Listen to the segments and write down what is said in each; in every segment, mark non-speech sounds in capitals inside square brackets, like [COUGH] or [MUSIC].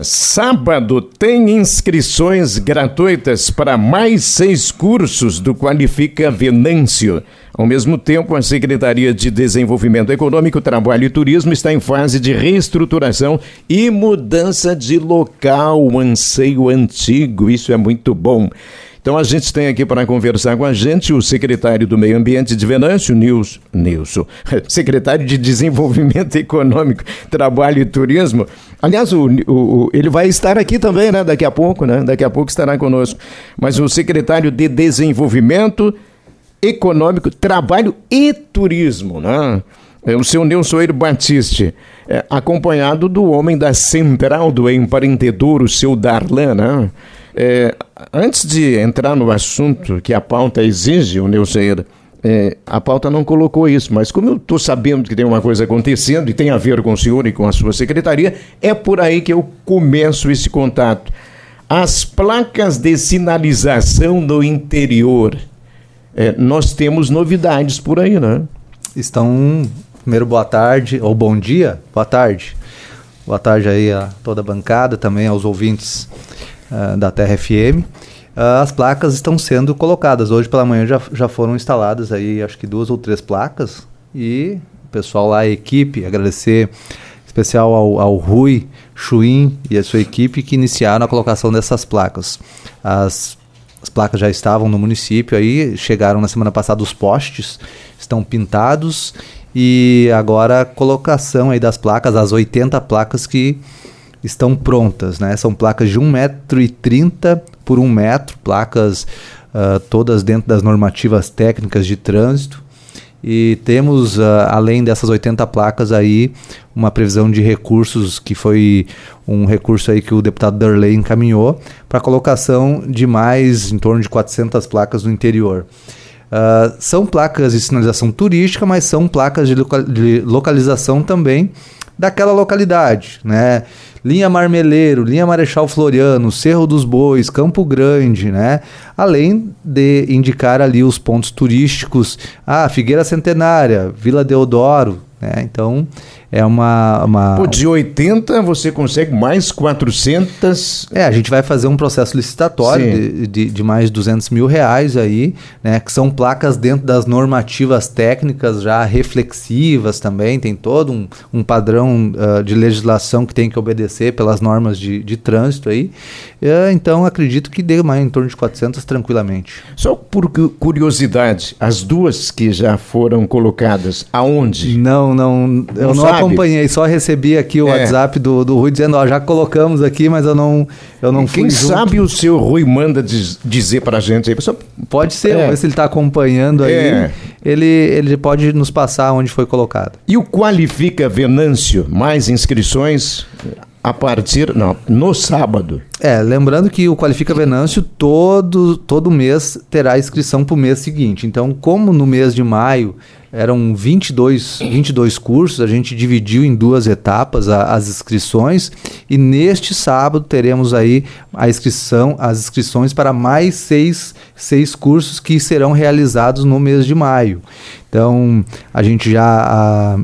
Sábado tem inscrições gratuitas para mais seis cursos do Qualifica Venâncio. Ao mesmo tempo, a Secretaria de Desenvolvimento Econômico, Trabalho e Turismo está em fase de reestruturação e mudança de local, um anseio antigo. Isso é muito bom. Então a gente tem aqui para conversar com a gente o secretário do Meio Ambiente de Venâncio, Nilson, Nilson [LAUGHS] secretário de Desenvolvimento Econômico, Trabalho e Turismo. Aliás, o, o, ele vai estar aqui também, né? Daqui a pouco, né? Daqui a pouco estará conosco. Mas o secretário de Desenvolvimento Econômico, Trabalho e Turismo, né? É o seu Nilson Eiro Batiste, é, acompanhado do homem da Central do Empreendedor, o seu Darlan, né? É, antes de entrar no assunto que a pauta exige, o Neuceira, é, a pauta não colocou isso, mas como eu estou sabendo que tem uma coisa acontecendo e tem a ver com o senhor e com a sua secretaria, é por aí que eu começo esse contato. As placas de sinalização no interior, é, nós temos novidades por aí, né? Estão. Primeiro, boa tarde, ou bom dia, boa tarde. Boa tarde aí a toda a bancada, também aos ouvintes uh, da Terra FM. Uh, ah, as placas estão sendo colocadas. Hoje pela manhã já, já foram instaladas aí, acho que duas ou três placas. E o pessoal lá, a equipe, agradecer especial ao, ao Rui Chuin e a sua equipe que iniciaram a colocação dessas placas. As, as placas já estavam no município aí, chegaram na semana passada os postes, estão pintados e agora a colocação aí das placas, as 80 placas que estão prontas, né? São placas de 1,30m por 1 metro, placas uh, todas dentro das normativas técnicas de trânsito. E temos, uh, além dessas 80 placas aí, uma previsão de recursos, que foi um recurso aí que o deputado Darley encaminhou, para colocação de mais em torno de 400 placas no interior. Uh, são placas de sinalização turística, mas são placas de, loca de localização também daquela localidade, né? Linha Marmeleiro, Linha Marechal Floriano, Cerro dos Bois, Campo Grande, né? Além de indicar ali os pontos turísticos, ah, Figueira Centenária, Vila Deodoro, né? Então, é uma, uma... Pô, de 80 você consegue mais 400... É, a gente vai fazer um processo licitatório de, de, de, mais 200 mil reais aí, né? Que são placas dentro das normativas técnicas já reflexivas também, tem todo um, um padrão uh, de legislação que tem que obedecer pelas normas de, de trânsito aí. Uh, então, acredito que dê mais em torno de 400 tranquilamente. Só por curiosidade, as duas que já foram colocadas, aonde? Não, não, eu não, não acompanhei, só recebi aqui o é. WhatsApp do, do Rui dizendo, ó, já colocamos aqui, mas eu não, eu não Quem sabe o seu Rui manda diz, dizer pra gente aí. Pessoal, pode ser, é. se ele está acompanhando aí, é. ele, ele pode nos passar onde foi colocado. E o Qualifica Venâncio, mais inscrições a partir, não, no sábado. É, lembrando que o Qualifica Venâncio todo, todo mês terá inscrição para o mês seguinte. Então, como no mês de maio eram 22, 22 cursos, a gente dividiu em duas etapas a, as inscrições e neste sábado teremos aí a inscrição, as inscrições para mais seis, seis cursos que serão realizados no mês de maio. Então, a gente já a,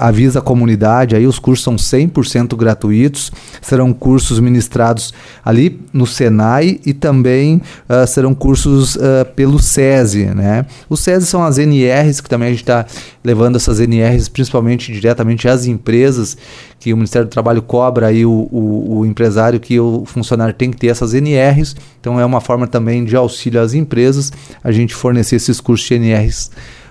avisa a comunidade, aí os cursos são 100% gratuitos, serão cursos ministrados ali no Senai e também uh, serão cursos uh, pelo SESI, né? Os SESI são as NRs, que também a gente está levando essas NRs principalmente diretamente às empresas, que o Ministério do Trabalho cobra aí o, o, o empresário que o funcionário tem que ter essas NRs, então é uma forma também de auxílio às empresas, a gente fornecer esses cursos de NRs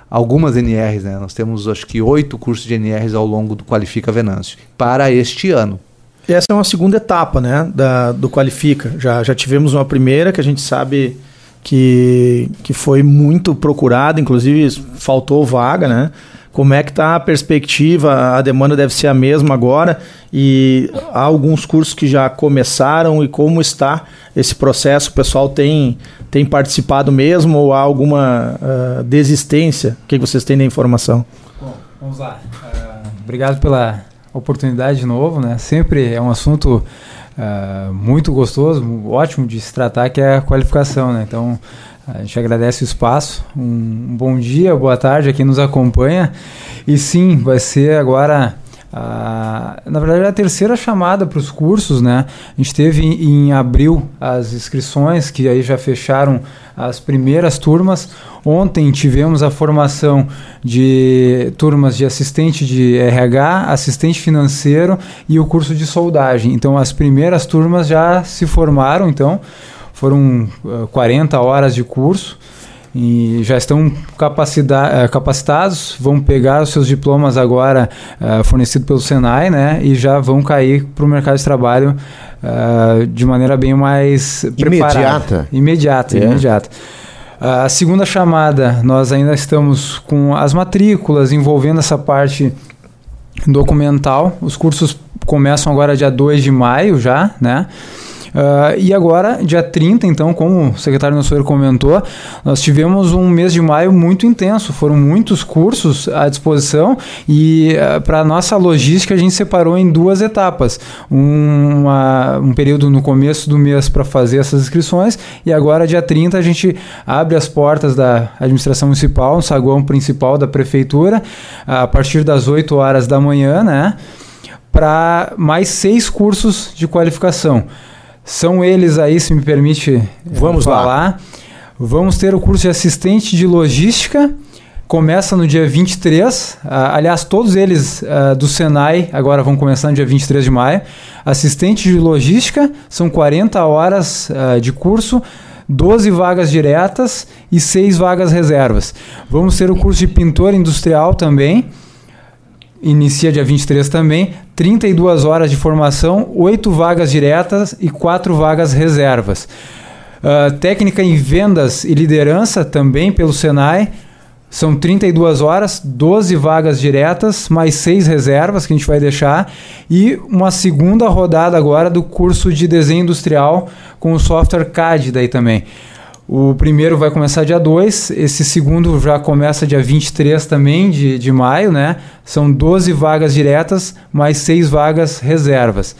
algumas NRs, né? Nós temos acho que oito cursos de NRs ao longo do Qualifica Venâncio para este ano. Essa é uma segunda etapa, né, da, do Qualifica. Já, já tivemos uma primeira que a gente sabe que, que foi muito procurada, inclusive faltou vaga, né? Como é que está a perspectiva? A demanda deve ser a mesma agora e há alguns cursos que já começaram e como está esse processo? O pessoal tem, tem participado mesmo ou há alguma uh, desistência? O que vocês têm da informação? Bom, vamos lá. Uh, obrigado pela oportunidade de novo, né? Sempre é um assunto uh, muito gostoso, ótimo de se tratar, que é a qualificação, né? Então, a gente agradece o espaço. Um, bom dia, boa tarde a quem nos acompanha. E sim, vai ser agora Ah, na verdade, a terceira chamada para os cursos, né? A gente teve em, em, abril as inscrições, que aí já fecharam as primeiras turmas. Ontem tivemos a formação de turmas de assistente de RH, assistente financeiro e o curso de soldagem. Então, as primeiras turmas já se formaram, então foram uh, 40 horas de curso e já estão eh, capacitados, vão pegar os seus diplomas agora uh, fornecidos pelo Senai, né, e já vão cair para o mercado de trabalho uh, de maneira bem mais imediata. Preparada. Imediata, é. imediata. Uh, a segunda chamada, nós ainda estamos com as matrículas envolvendo essa parte documental. Os cursos começam agora dia 2 de maio já, né? Uh, e agora, dia 30, então, como o secretário Nossoeiro comentou, nós tivemos um mês de maio muito intenso, foram muitos cursos à disposição e uh, ah, para nossa logística a gente separou em duas etapas. Um, uma, um período no começo do mês para fazer essas inscrições e agora, dia 30, a gente abre as portas da administração municipal, no saguão principal da prefeitura, a partir das 8 horas da manhã, né? Para mais seis cursos de qualificação. São eles aí, se me permite Vamos falar. Lá. Vamos ter o curso de assistente de logística. Começa no dia 23. Uh, aliás, todos eles uh, do Senai agora vão começar no dia 23 de maio. Assistente de logística, são 40 horas uh, de curso. 12 vagas diretas e 6 vagas reservas. Vamos ter o curso de pintor industrial também, inicia dia 23 também, 32 horas de formação, 8 vagas diretas e 4 vagas reservas. Uh, técnica em vendas e liderança também pelo Senai. São 32 horas, 12 vagas diretas, mais 6 reservas que a gente vai deixar. E uma segunda rodada agora do curso de desenho industrial com o software CAD daí também. O primeiro vai começar dia 2, esse segundo já começa dia 23 também de, de maio, né? São 12 vagas diretas, mais 6 vagas reservas.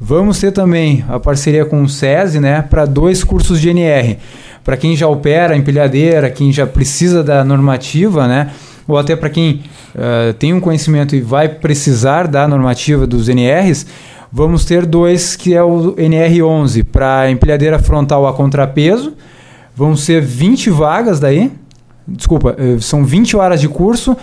Vamos ter também a parceria com o SESI, né? Para dois cursos de NR. Para quem já opera empilhadeira, quem já precisa da normativa, né? Ou até para quem uh, tem um conhecimento e vai precisar da normativa dos NRs, vamos ter dois que é o NR11 para empilhadeira frontal a contrapeso Vão ser 20 vagas daí. Desculpa, eh, são 20 horas de curso, uh,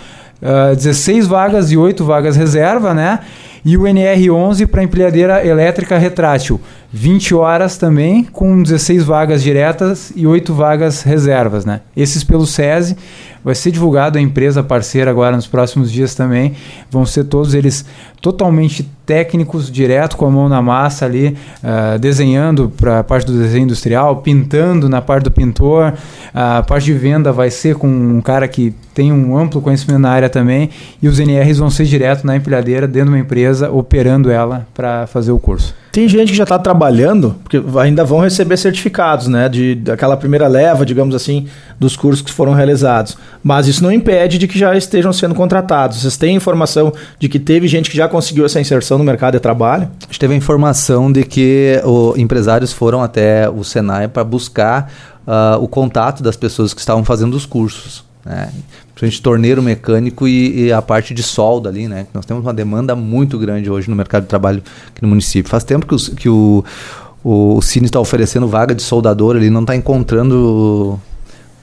eh, 16 vagas e 8 vagas reserva, né? E o NR11 para empilhadeira elétrica retrátil. 20 horas também, com 16 vagas diretas e 8 vagas reservas, né? Esses pelo SESI. Vai ser divulgado a empresa parceira agora nos próximos dias também. Vão ser todos eles totalmente técnicos, direto com a mão na massa ali, uh, desenhando para a parte do desenho industrial, pintando na parte do pintor. A parte de venda vai ser com um cara que tem um amplo conhecimento na área também. E os NRs vão ser direto na empilhadeira, dentro de uma empresa, operando ela para fazer o curso. Tem gente que já está trabalhando, porque ainda vão receber certificados, né? De, daquela primeira leva, digamos assim, dos cursos que foram realizados. Mas isso não impede de que já estejam sendo contratados. Vocês têm informação de que teve gente que já conseguiu essa inserção no mercado de trabalho? A gente teve a informação de que o, empresários foram até o Senai para buscar uh, o contato das pessoas que estavam fazendo os cursos. Né? Principalmente torneiro mecânico e, e, a parte de solda ali, né? Nós temos uma demanda muito grande hoje no mercado de trabalho aqui no município. Faz tempo que, os, que o, o, Cine está oferecendo vaga de soldador, ele não está encontrando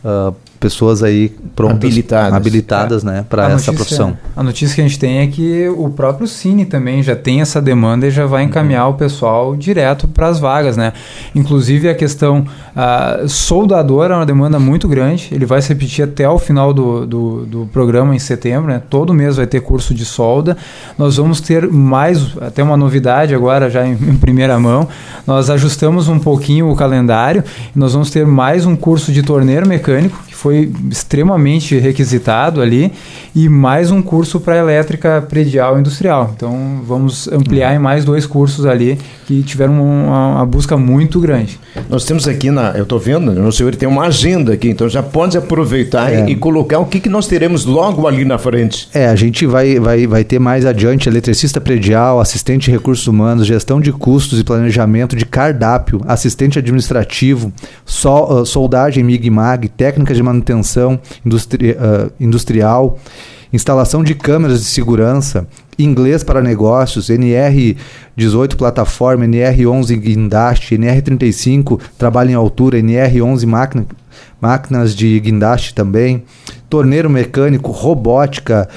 uh, pessoas aí prontas, habilitadas, habilitadas é. né, para essa notícia, profissão. A notícia que a gente tem é que o próprio Cine também já tem essa demanda e já vai encaminhar uhum. o pessoal direto para as vagas, né? Inclusive a questão uh, soldador é uma demanda muito grande, ele vai se repetir até o final do, do, do, programa em setembro, né? Todo mês vai ter curso de solda. Nós vamos ter mais, até uma novidade agora já em, em primeira mão, nós ajustamos um pouquinho o calendário, nós vamos ter mais um curso de torneiro mecânico, foi extremamente requisitado ali, e mais um curso para elétrica predial industrial. Então vamos ampliar em mais dois cursos ali que tiveram uma, uma busca muito grande. Nós temos aqui na, eu estou vendo, no senhor tem uma agenda aqui, então já pode aproveitar é. e, e, colocar o que, que nós teremos logo ali na frente. É, a gente vai, vai, vai ter mais adiante eletricista predial, assistente de recursos humanos, gestão de custos e planejamento de cardápio, assistente administrativo, sol, uh, soldagem MIG-MAG, técnicas de manutenção industri, uh, industrial, instalação de câmeras de segurança, inglês para negócios, NR18 plataforma, NR11 guindaste, NR35 trabalho em altura, NR11 máquina, máquinas de guindaste também, torneiro mecânico, robótica,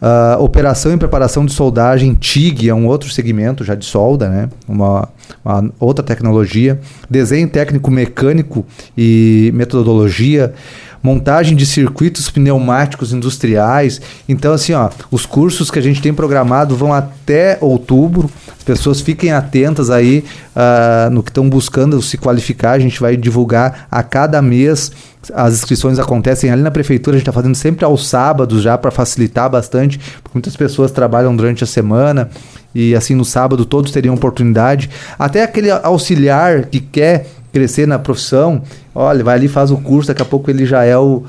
Uh, operação e preparação de soldagem, TIG é um outro segmento já de solda, né? uma, uma outra tecnologia. Desenho técnico mecânico e metodologia montagem de circuitos pneumáticos industriais. Então, assim, ó, os cursos que a gente tem programado vão até outubro. As pessoas fiquem atentas aí uh, no que estão buscando se qualificar. A gente vai divulgar a cada mês. As inscrições acontecem ali na prefeitura, a gente está fazendo sempre aos sábados já para facilitar bastante, porque muitas pessoas trabalham durante a semana e assim no sábado todos teriam oportunidade. Até aquele auxiliar que quer crescer na profissão, olha, vai ali faz o curso, daqui a pouco ele já é o,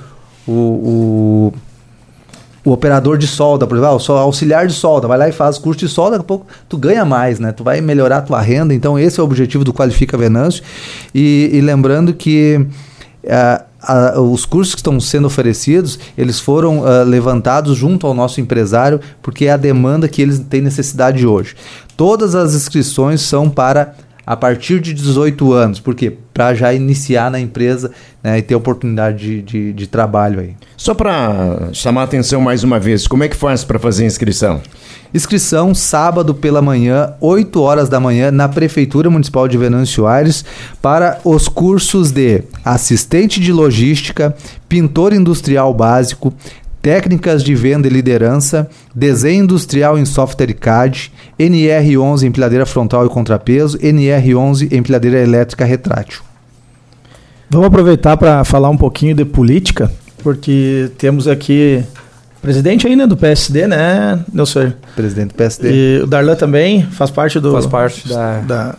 o, o, o operador de solda, por exemplo, ah, auxiliar de solda, vai lá e faz o curso de solda, daqui a pouco tu ganha mais, né? Tu vai melhorar a tua renda, então esse é o objetivo do Qualifica Venâncio. E, e lembrando que uh, os cursos que estão sendo oferecidos, eles foram uh, levantados junto ao nosso empresário, porque é a demanda que eles têm necessidade hoje. Todas as inscrições são para a partir de 18 anos. Por quê? Para já iniciar na empresa né, e ter oportunidade de, de, de trabalho aí. Só para chamar a atenção mais uma vez, como é que faz para fazer inscrição? Inscrição sábado pela manhã, 8 horas da manhã, na Prefeitura Municipal de Venâncio Aires, para os cursos de assistente de logística, pintor industrial básico, técnicas de venda e liderança, desenho industrial em software CAD, NR11 empilhadeira frontal e contrapeso, NR11 empilhadeira elétrica retrátil. Vamos aproveitar para falar um pouquinho de política, porque temos aqui presidente ainda do PSD, né, Nelson? Presidente do PSD. E o Darlan também faz parte do faz parte da, da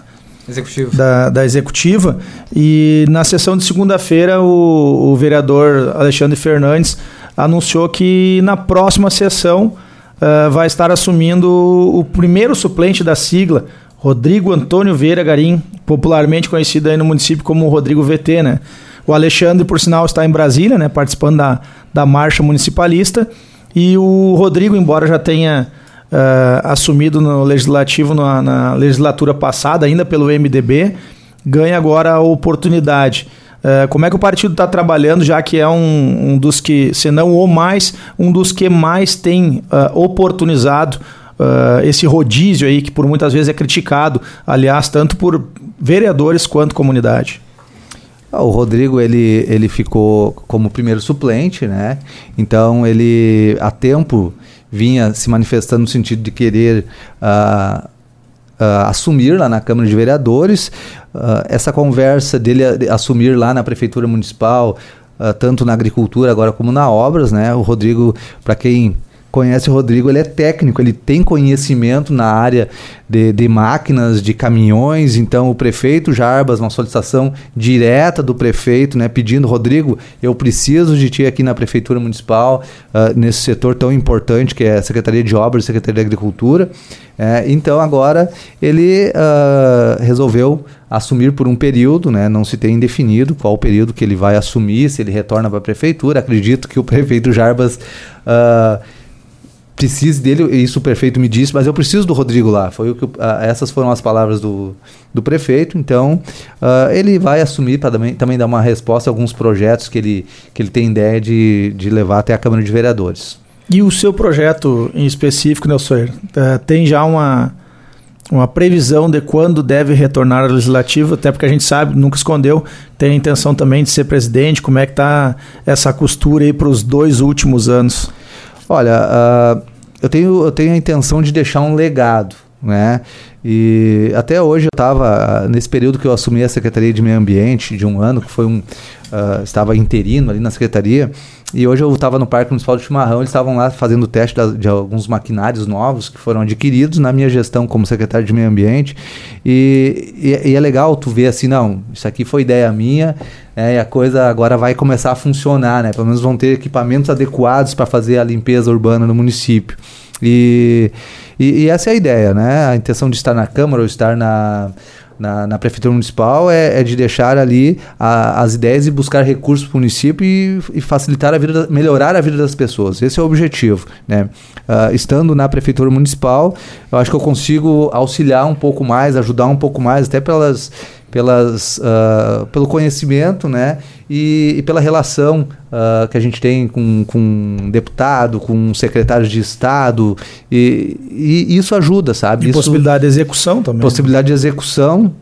executiva. Da, da, executiva. E na sessão de segunda-feira o, o vereador Alexandre Fernandes anunciou que na próxima sessão uh, vai estar assumindo o primeiro suplente da sigla, Rodrigo Antônio Vieira Garim, popularmente conhecido aí no município como Rodrigo VT, né? O Alexandre, por sinal, está em Brasília, né, participando da, da marcha municipalista. E o Rodrigo, embora já tenha uh, assumido no legislativo na, na legislatura passada, ainda pelo MDB, ganha agora a oportunidade. Uh, como é que o partido está trabalhando, já que é um, um, dos que, se não o mais, um dos que mais tem uh, oportunizado uh, esse rodízio aí, que por muitas vezes é criticado, aliás, tanto por vereadores quanto comunidade? Ah, o Rodrigo ele, ele ficou como primeiro suplente, né? Então ele há tempo vinha se manifestando no sentido de querer uh, uh, assumir lá na Câmara de Vereadores. Uh, essa conversa dele assumir lá na Prefeitura Municipal, uh, tanto na agricultura agora como na obras, né? O Rodrigo, para quem conhece o Rodrigo, ele é técnico, ele tem conhecimento na área de, de, máquinas, de caminhões. Então, o prefeito Jarbas, uma solicitação direta do prefeito, né, pedindo: Rodrigo, eu preciso de ti aqui na Prefeitura Municipal, uh, nesse setor tão importante que é a Secretaria de Obras e Secretaria de Agricultura. É, então, agora ele uh, resolveu assumir por um período, né? não se tem definido qual o período que ele vai assumir, se ele retorna para a Prefeitura. Acredito que o prefeito Jarbas. Uh, precise dele, isso o prefeito me disse, mas eu preciso do Rodrigo lá. Foi o que, uh, essas foram as palavras do, do prefeito. Então, uh, ele vai assumir para também, também dar uma resposta a alguns projetos que ele, que ele tem ideia de, de levar até a Câmara de Vereadores. E o seu projeto em específico, Nelson, uh, tem já uma, uma previsão de quando deve retornar ao legislativo, até porque a gente sabe, nunca escondeu, tem a intenção também de ser presidente. Como é que está essa costura aí para os dois últimos anos? Olha, uh, eu, tenho, eu tenho a intenção de deixar um legado, né? E até hoje eu estava, nesse período que eu assumi a Secretaria de Meio Ambiente, de um ano, que foi um. Uh, estava interino ali na Secretaria, e hoje eu estava no Parque Municipal de Chimarrão, eles estavam lá fazendo teste de, de alguns maquinários novos que foram adquiridos na minha gestão como secretário de Meio Ambiente. E, e, e é legal tu ver assim, não, isso aqui foi ideia minha, é, e a coisa agora vai começar a funcionar, né? Pelo menos vão ter equipamentos adequados para fazer a limpeza urbana no município. E, e, e, essa é a ideia, né? A intenção de estar na Câmara ou estar na, na, na Prefeitura Municipal é, é de deixar ali a, as ideias e buscar recursos para o município e, e, facilitar a vida, melhorar a vida das pessoas. Esse é o objetivo. Né? Uh, estando na Prefeitura Municipal, eu acho que eu consigo auxiliar um pouco mais, ajudar um pouco mais, até pelas pelas, uh, pelo conhecimento né, e, e pela relação uh, que a gente tem com, com deputado, com secretário de Estado, e, e isso ajuda, sabe? E isso, possibilidade de execução também. Possibilidade de execução.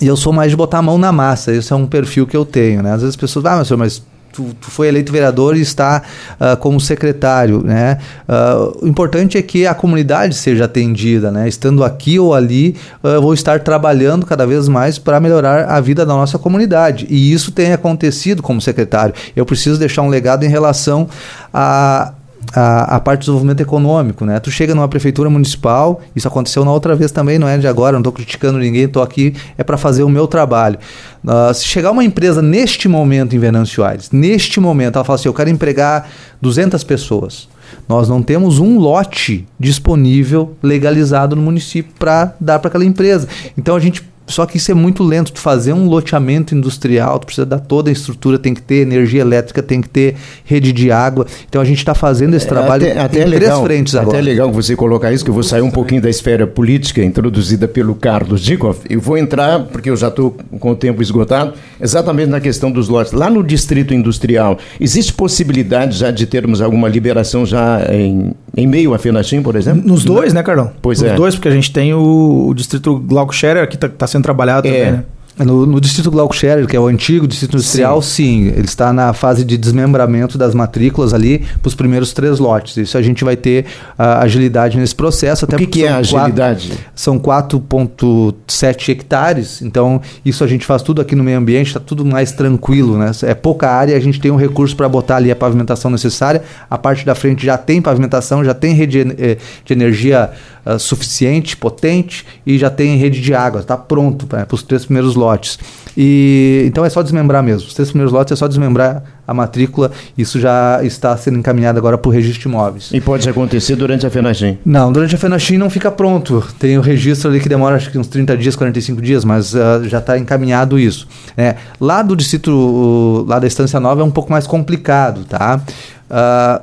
E eu sou mais de botar a mão na massa, esse é um perfil que eu tenho. Né? Às vezes as pessoas, ah, mas, senhor, mas tu, tu foi eleito vereador e está uh, como secretário, né? Uh, o importante é que a comunidade seja atendida, né? Estando aqui ou ali, uh, eu vou estar trabalhando cada vez mais para melhorar a vida da nossa comunidade. E isso tem acontecido como secretário. Eu preciso deixar um legado em relação a a, a, parte do desenvolvimento econômico, né? Tu chega numa prefeitura municipal, isso aconteceu na outra vez também, não é de agora, não estou criticando ninguém, estou aqui é para fazer o meu trabalho. Uh, se chegar uma empresa neste momento em Venâncio Aires, neste momento, ela fala assim, eu quero empregar 200 pessoas. Nós não temos um lote disponível legalizado no município para dar para aquela empresa. Então a gente só que isso é muito lento. Tu fazer um loteamento industrial, tu precisa dar toda a estrutura, tem que ter energia elétrica, tem que ter rede de água. Então a gente está fazendo esse é, trabalho até, até em é três legal, frentes agora. Até é legal você colocar isso, que eu vou sair um pouquinho da esfera política introduzida pelo Carlos Dikoff. Eu vou entrar, porque eu já estou com o tempo esgotado, exatamente na questão dos lotes. Lá no distrito industrial, existe possibilidade já de termos alguma liberação já em, em meio a Fenachim, por exemplo? Nos dois, né, Carlão? Pois Nos é. dois, porque a gente tem o, o distrito Glauco Scherer, que está tá sendo trabalhado É. também, né? No, no distrito Glauco Scherer, que é o antigo distrito industrial, sim. ele está na fase de desmembramento das matrículas ali para os primeiros três lotes. Isso a gente vai ter ah, agilidade nesse processo. Até O que, porque que é são agilidade? Quatro, são 4,7 hectares, então isso a gente faz tudo aqui no meio ambiente, está tudo mais tranquilo. Né? É pouca área, a gente tem um recurso para botar ali a pavimentação necessária. A parte da frente já tem pavimentação, já tem rede de, eh, de energia uh, suficiente, potente e já tem rede de água, está pronto para os três primeiros lotes. E então é só desmembrar mesmo. Os três primeiros lotes é só desmembrar a matrícula. Isso já está sendo encaminhado agora para o registro de imóveis. E pode acontecer durante a Fenachim? Não, durante a Fenachim não fica pronto. Tem o registro ali que demora acho que uns 30 dias, 45 dias, mas uh, já está encaminhado isso. É, lá do distrito, lá da Estância Nova é um pouco mais complicado, tá? Uh,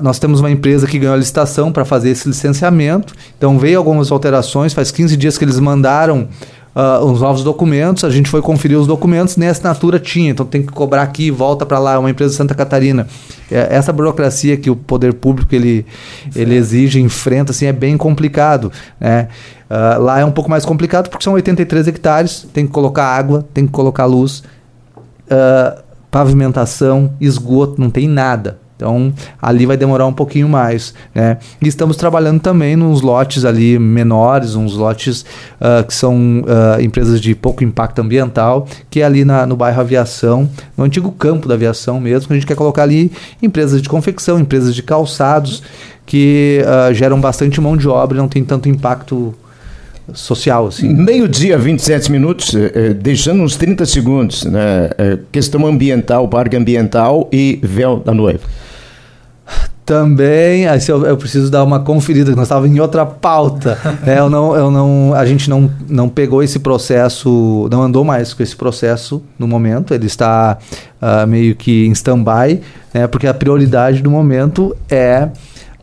nós temos uma empresa que ganhou a licitação para fazer esse licenciamento. Então veio algumas alterações, faz 15 dias que eles mandaram uh, os novos documentos, a gente foi conferir os documentos, nem assinatura tinha, então tem que cobrar aqui, volta para lá, é uma empresa de Santa Catarina. É, essa burocracia que o poder público ele, ele exige, enfrenta, assim, é bem complicado. Né? Uh, lá é um pouco mais complicado porque são 83 hectares, tem que colocar água, tem que colocar luz, uh, pavimentação, esgoto, não tem nada. Então, ali vai demorar um pouquinho mais, né? E estamos trabalhando também nos lotes ali menores, uns lotes uh, que são uh, empresas de pouco impacto ambiental, que é ali na, no bairro Aviação, no antigo campo da aviação mesmo, que a gente quer colocar ali empresas de confecção, empresas de calçados, que uh, geram bastante mão de obra e não tem tanto impacto social. Assim. Meio-dia, 27 minutos, eh, deixando uns 30 segundos, né? Eh, questão ambiental, parque ambiental e véu da noiva. Também, aí eu, eu, preciso dar uma conferida, nós estávamos em outra pauta. né? [LAUGHS] eu não, eu não, a gente não, não pegou esse processo, não andou mais com esse processo no momento, ele está uh, meio que em stand-by, né? porque a prioridade do momento é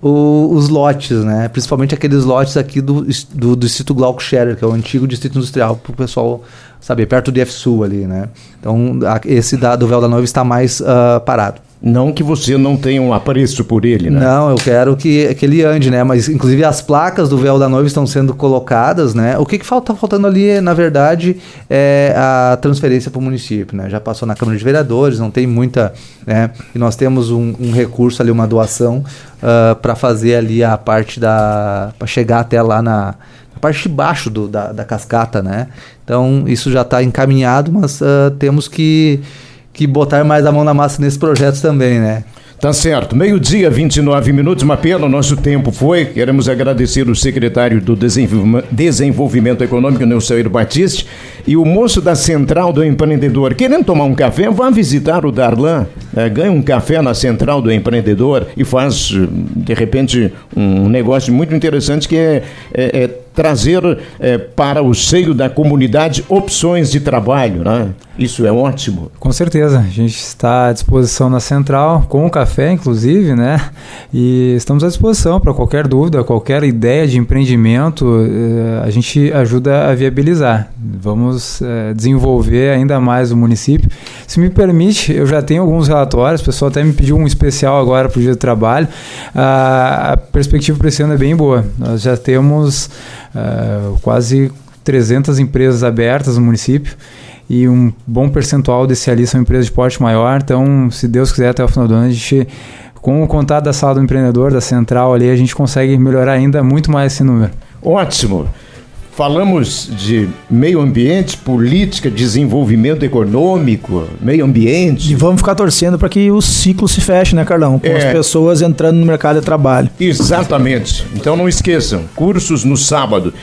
o, os lotes, né? principalmente aqueles lotes aqui do, do, do Distrito Glauco Scherer, que é o antigo Distrito Industrial, para o pessoal saber, perto do Sul ali. Né? Então, a, esse da, do Véu da Noiva está mais uh, parado. Não que você não tenha um apreço por ele, né? Não, eu quero que, que ele ande, né? Mas, inclusive, as placas do véu da noiva estão sendo colocadas, né? O que está falta, faltando ali, na verdade, é a transferência para o município, né? Já passou na Câmara de Vereadores, não tem muita, né? E nós temos um, um recurso ali, uma doação uh, para fazer ali a parte da... para chegar até lá na, na parte de baixo do, da, da cascata, né? Então, isso já está encaminhado, mas uh, temos que que botar mais a mão na massa nesse projeto também, né? Tá certo. Meio-dia, 29 minutos. Uma pena, o nosso tempo foi. Queremos agradecer o secretário do Desenvolvimento Econômico, Neucelio Batiste, e o moço da Central do Empreendedor. Querendo tomar um café, vá visitar o Darlan. É, ganha um café na Central do Empreendedor e faz, de repente, um negócio muito interessante que é, é, é trazer eh, para o seio da comunidade opções de trabalho, né? Isso é ótimo. Com certeza, a gente está à disposição na central, com o café, inclusive, né? E estamos à disposição para qualquer dúvida, qualquer ideia de empreendimento, eh, a gente ajuda a viabilizar. Vamos eh, desenvolver ainda mais o município. Se me permite, eu já tenho alguns relatórios, o pessoal até me pediu um especial agora para o dia do trabalho. A perspectiva para esse ano é bem boa. Nós já temos uh, quase 300 empresas abertas no município e um bom percentual desse ali são empresas de porte maior. Então, se Deus quiser, até o final do ano, a gente, com o contato da sala do empreendedor, da central ali, a gente consegue melhorar ainda muito mais esse número. Ótimo. Falamos de meio ambiente, política, desenvolvimento econômico, meio ambiente. E vamos ficar torcendo para que o ciclo se feche, né, Carlão? Com é. as pessoas entrando no mercado de trabalho. Exatamente. Então não esqueçam, cursos no sábado.